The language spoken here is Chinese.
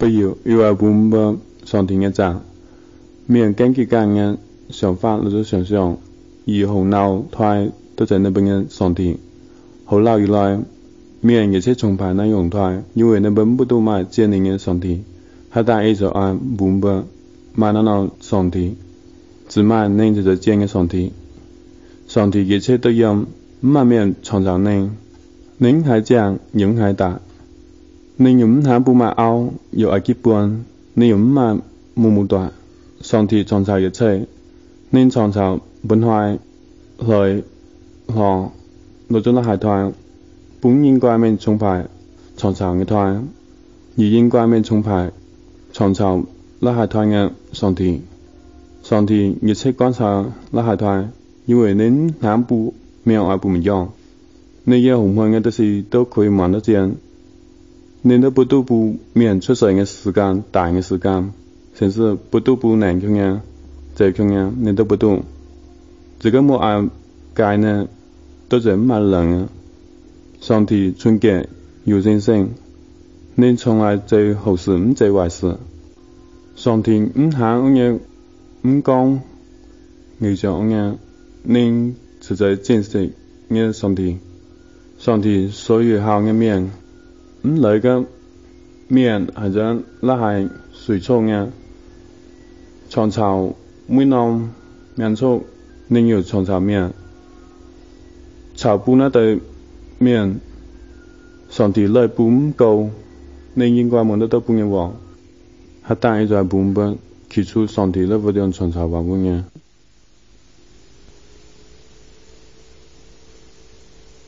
不要，因为本不上帝的站，没人根据个人想法那做想象，以后脑袋都在那边的上帝。后来以来，没人一切崇拜那用态，因为那本不都是真灵的上帝，还带一直按本不买那脑上帝，只买灵就是真个上帝。上帝一切都用万物创造灵，灵还讲，灵还大。你用下布不买凹，又爱起半，你用眼布木木大，上帝创造一切，你创造本化来，行，那种拉鞋台，本应该面崇拜创造的台，而应该面崇拜创造拉鞋台的上帝，上帝一切观察拉鞋台，因为你眼布没有爱布面用，恁要红配的都是都可以买得见。你都不都不免出生的时间，谈嘅时间，甚至不都不难听啊，最听啊，你都不懂。这个冇按戒呢，都是蛮难啊。上帝春节有人生，你从来做好事，唔做坏事。上天唔喊我嘅，唔讲，你着我嘅，你实在珍惜嘅上天。上帝所有好嘅命。咁里个面，或者那系水草嘅，床草每弄面出，另有床草面，草根那对面，上地里不唔高，另应该望得到半日黄，还带一在半本，起初上帝里不样床草黄半嘅。